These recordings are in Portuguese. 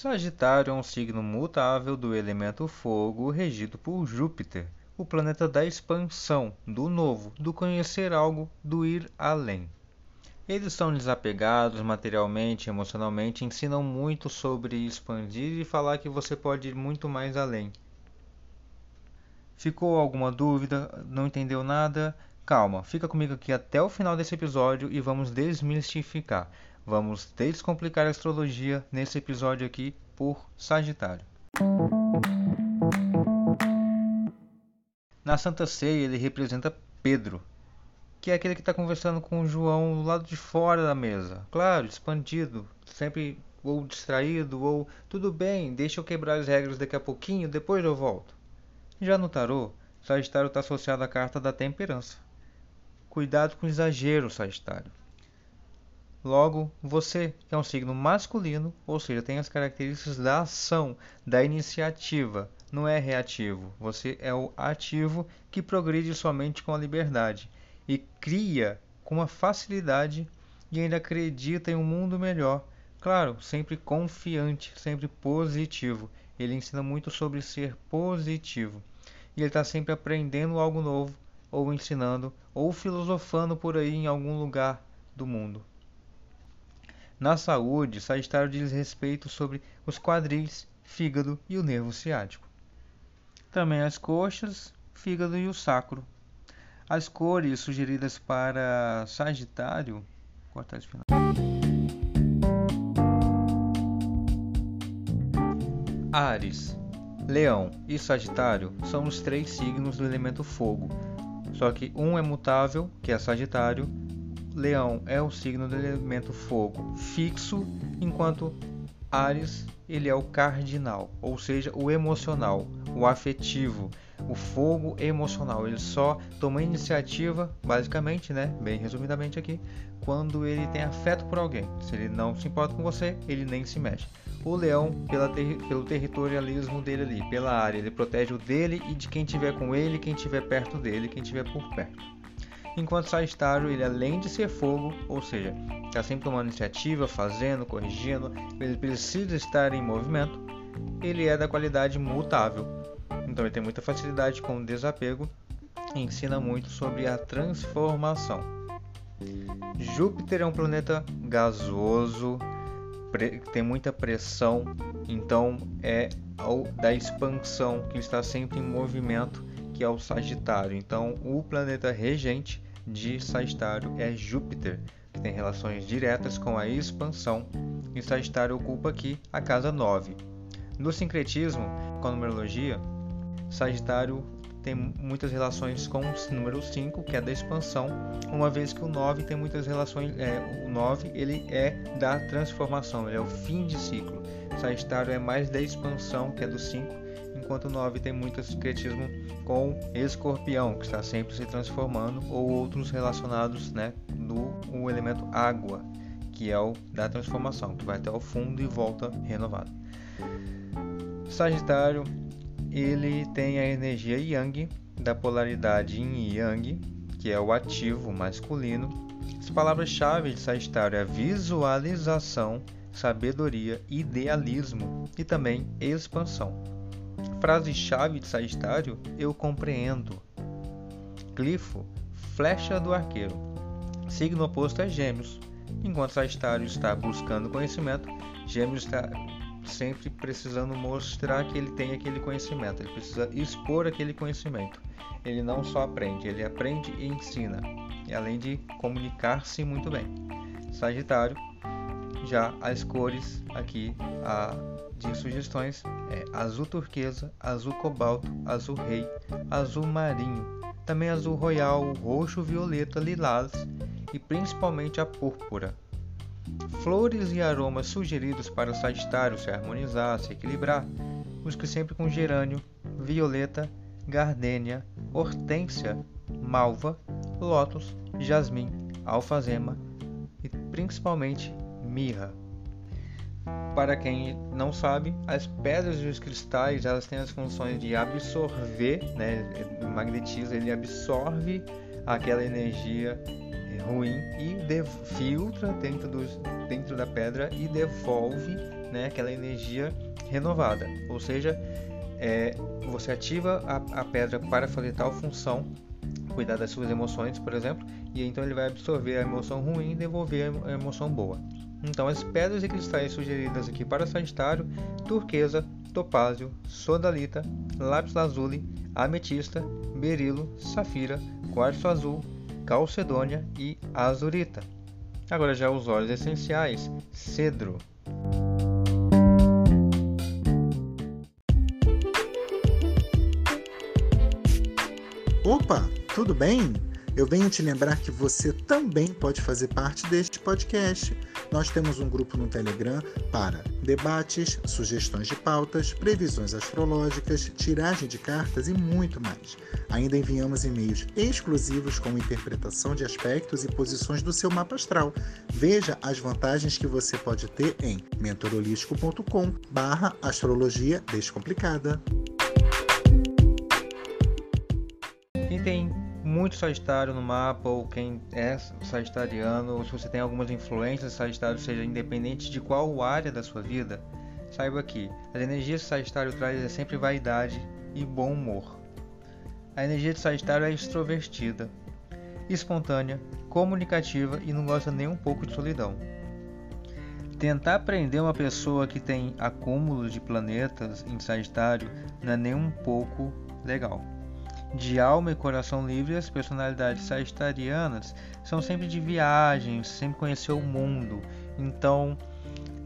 Sagitário é um signo mutável do elemento fogo regido por Júpiter, o planeta da expansão, do novo, do conhecer algo, do ir além. Eles são desapegados materialmente, emocionalmente, ensinam muito sobre expandir e falar que você pode ir muito mais além. Ficou alguma dúvida? Não entendeu nada? Calma, fica comigo aqui até o final desse episódio e vamos desmistificar. Vamos descomplicar a astrologia nesse episódio aqui por Sagitário. Na Santa Ceia ele representa Pedro, que é aquele que está conversando com João do lado de fora da mesa. Claro, expandido, sempre ou distraído, ou tudo bem, deixa eu quebrar as regras daqui a pouquinho, depois eu volto. Já no tarô, Sagitário está associado à carta da temperança. Cuidado com o exagero, Sagitário. Logo, você, é um signo masculino, ou seja, tem as características da ação, da iniciativa, não é reativo. Você é o ativo que progride somente com a liberdade e cria com uma facilidade e ainda acredita em um mundo melhor. Claro, sempre confiante, sempre positivo. Ele ensina muito sobre ser positivo. E ele está sempre aprendendo algo novo, ou ensinando, ou filosofando por aí em algum lugar do mundo. Na saúde, Sagitário diz respeito sobre os quadris, fígado e o nervo ciático. Também as coxas, fígado e o sacro. As cores sugeridas para Sagitário. Cortar esse final. Ares, Leão e Sagitário são os três signos do elemento fogo. Só que um é mutável, que é Sagitário, Leão é o signo do elemento fogo fixo, enquanto Ares ele é o cardinal, ou seja, o emocional, o afetivo, o fogo emocional. Ele só toma iniciativa, basicamente, né, bem resumidamente aqui, quando ele tem afeto por alguém. Se ele não se importa com você, ele nem se mexe. O leão, ter pelo territorialismo dele ali, pela área, ele protege o dele e de quem tiver com ele, quem tiver perto dele, quem tiver por perto. Enquanto Sagitário, ele além de ser fogo, ou seja, está sempre tomando iniciativa, fazendo, corrigindo, ele precisa estar em movimento, ele é da qualidade mutável. Então ele tem muita facilidade com o desapego e ensina muito sobre a transformação. Júpiter é um planeta gasoso, tem muita pressão, então é da expansão que está sempre em movimento que é o Sagitário. Então, o planeta regente de Sagitário é Júpiter, que tem relações diretas com a expansão, e Sagitário ocupa aqui a casa 9. No sincretismo, com a numerologia, Sagitário tem muitas relações com o número 5, que é da expansão, uma vez que o 9 tem muitas relações, é, o 9 ele é da transformação, ele é o fim de ciclo. Sagitário é mais da expansão, que é do 5, enquanto o 9 tem muito secretismo com escorpião, que está sempre se transformando, ou outros relacionados né, do o elemento água, que é o da transformação, que vai até o fundo e volta renovado. Sagitário, ele tem a energia Yang, da polaridade Yin e Yang, que é o ativo masculino. As palavras-chave de Sagitário é visualização, sabedoria, idealismo e também expansão. Frase-chave de Sagitário: Eu compreendo. Glifo: Flecha do arqueiro. Signo oposto é Gêmeos. Enquanto Sagitário está buscando conhecimento, Gêmeos está sempre precisando mostrar que ele tem aquele conhecimento, ele precisa expor aquele conhecimento. Ele não só aprende, ele aprende e ensina, além de comunicar-se muito bem. Sagitário, já as cores aqui, a de sugestões é azul turquesa, azul cobalto, azul rei, azul marinho, também azul royal, roxo, violeta, lilás e principalmente a púrpura. Flores e aromas sugeridos para o Sagitário se harmonizar, se equilibrar, busque sempre com gerânio, violeta, gardênia, hortênsia, malva, lótus, jasmim, alfazema e principalmente mirra. Para quem não sabe, as pedras e os cristais elas têm as funções de absorver, né? o magnetismo ele absorve aquela energia ruim e filtra dentro, dos, dentro da pedra e devolve né, aquela energia renovada. Ou seja, é, você ativa a, a pedra para fazer tal função, cuidar das suas emoções, por exemplo, e então ele vai absorver a emoção ruim e devolver a emoção boa. Então, as pedras e cristais sugeridas aqui para Sagitário: turquesa, topázio, sodalita, lápis lazuli, ametista, berilo, safira, quartzo azul, calcedônia e azurita. Agora já os óleos essenciais: cedro. Opa, tudo bem? Eu venho te lembrar que você também pode fazer parte deste podcast. Nós temos um grupo no Telegram para debates, sugestões de pautas, previsões astrológicas, tiragem de cartas e muito mais. Ainda enviamos e-mails exclusivos com interpretação de aspectos e posições do seu mapa astral. Veja as vantagens que você pode ter em mentorolístico.com/astrologia descomplicada. Quem tem muito Sagitário no mapa, ou quem é Sagitariano, ou se você tem algumas influências de Sagitário, seja independente de qual área da sua vida, saiba que as energias que Sagitário traz é sempre vaidade e bom humor. A energia de Sagitário é extrovertida, espontânea, comunicativa e não gosta nem um pouco de solidão. Tentar prender uma pessoa que tem acúmulos de planetas em Sagitário não é nem um pouco legal. De alma e coração livre, as personalidades sagitarianas são sempre de viagens, sempre conhecer o mundo. Então,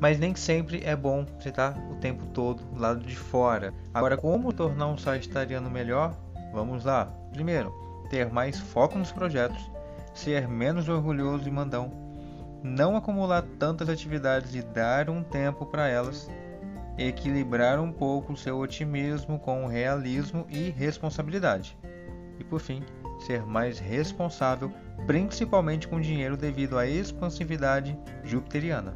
mas nem sempre é bom você estar o tempo todo do lado de fora. Agora, como tornar um sagitariano melhor? Vamos lá. Primeiro, ter mais foco nos projetos, ser menos orgulhoso e mandão, não acumular tantas atividades e dar um tempo para elas equilibrar um pouco seu otimismo com realismo e responsabilidade. E por fim, ser mais responsável, principalmente com dinheiro devido à expansividade jupiteriana.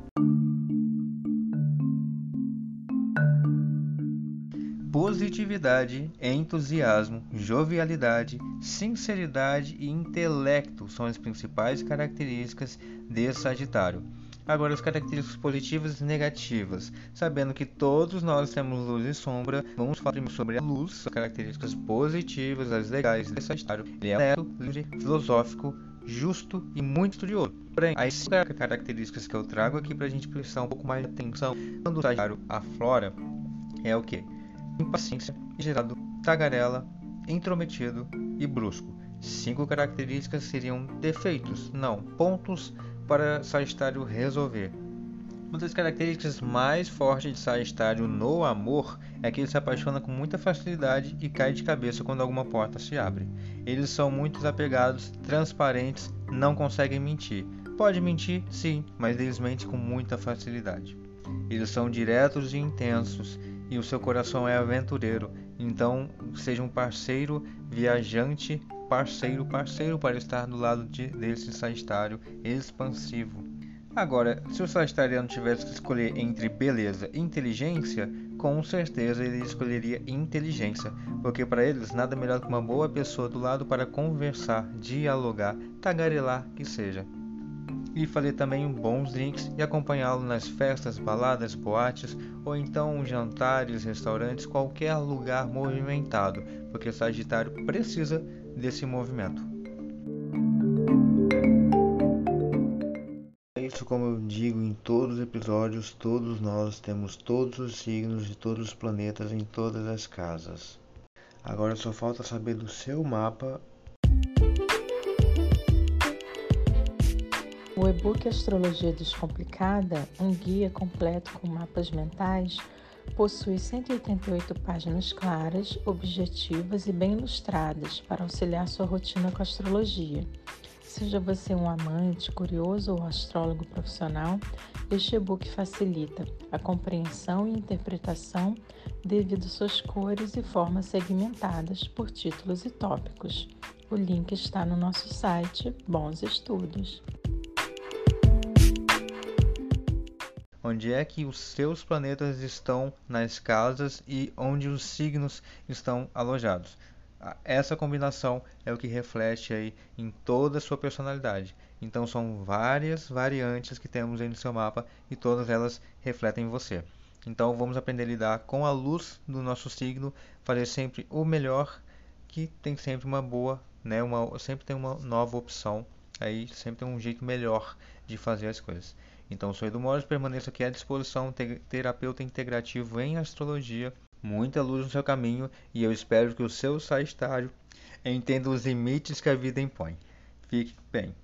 Positividade, entusiasmo, jovialidade, sinceridade e intelecto são as principais características de Sagitário. Agora, as características positivas e negativas. Sabendo que todos nós temos luz e sombra, vamos falar sobre a luz, as características positivas, as legais de Sagitário. Ele é neto, livre, filosófico, justo e muito estudioso. Porém, as cinco características que eu trago aqui para a gente prestar um pouco mais de atenção quando o Sagitário aflora é o que? Impaciência, gerado, tagarela, intrometido e brusco. Cinco características seriam defeitos, não pontos para Sagitário resolver. Uma das características mais fortes de Sagitário no amor é que ele se apaixona com muita facilidade e cai de cabeça quando alguma porta se abre. Eles são muito apegados, transparentes, não conseguem mentir. Pode mentir, sim, mas eles mentem com muita facilidade. Eles são diretos e intensos e o seu coração é aventureiro. Então, seja um parceiro viajante parceiro, parceiro para estar do lado de, desse Sagitário expansivo. Agora, se o Sagitariano tivesse que escolher entre beleza e inteligência, com certeza ele escolheria inteligência, porque para eles nada melhor que uma boa pessoa do lado para conversar, dialogar, tagarelar que seja. E fazer também bons drinks e acompanhá-lo nas festas, baladas, boates ou então jantares, restaurantes, qualquer lugar movimentado, porque Sagitário precisa desse movimento. É isso como eu digo em todos os episódios, todos nós temos todos os signos de todos os planetas em todas as casas. Agora só falta saber do seu mapa. O e-book Astrologia Descomplicada, um guia completo com mapas mentais, Possui 188 páginas claras, objetivas e bem ilustradas para auxiliar sua rotina com a astrologia. Seja você um amante, curioso ou astrólogo profissional, este e-book facilita a compreensão e interpretação devido suas cores e formas segmentadas por títulos e tópicos. O link está no nosso site. Bons estudos! Onde é que os seus planetas estão nas casas e onde os signos estão alojados. Essa combinação é o que reflete aí em toda a sua personalidade. Então são várias variantes que temos aí no seu mapa e todas elas refletem em você. Então vamos aprender a lidar com a luz do nosso signo, fazer sempre o melhor, que tem sempre uma boa, né? Uma, sempre tem uma nova opção, aí sempre tem um jeito melhor de fazer as coisas. Então sou Edu Moros, permaneço aqui à disposição, terapeuta integrativo em astrologia, muita luz no seu caminho e eu espero que o seu Sagitário entenda os limites que a vida impõe. Fique bem.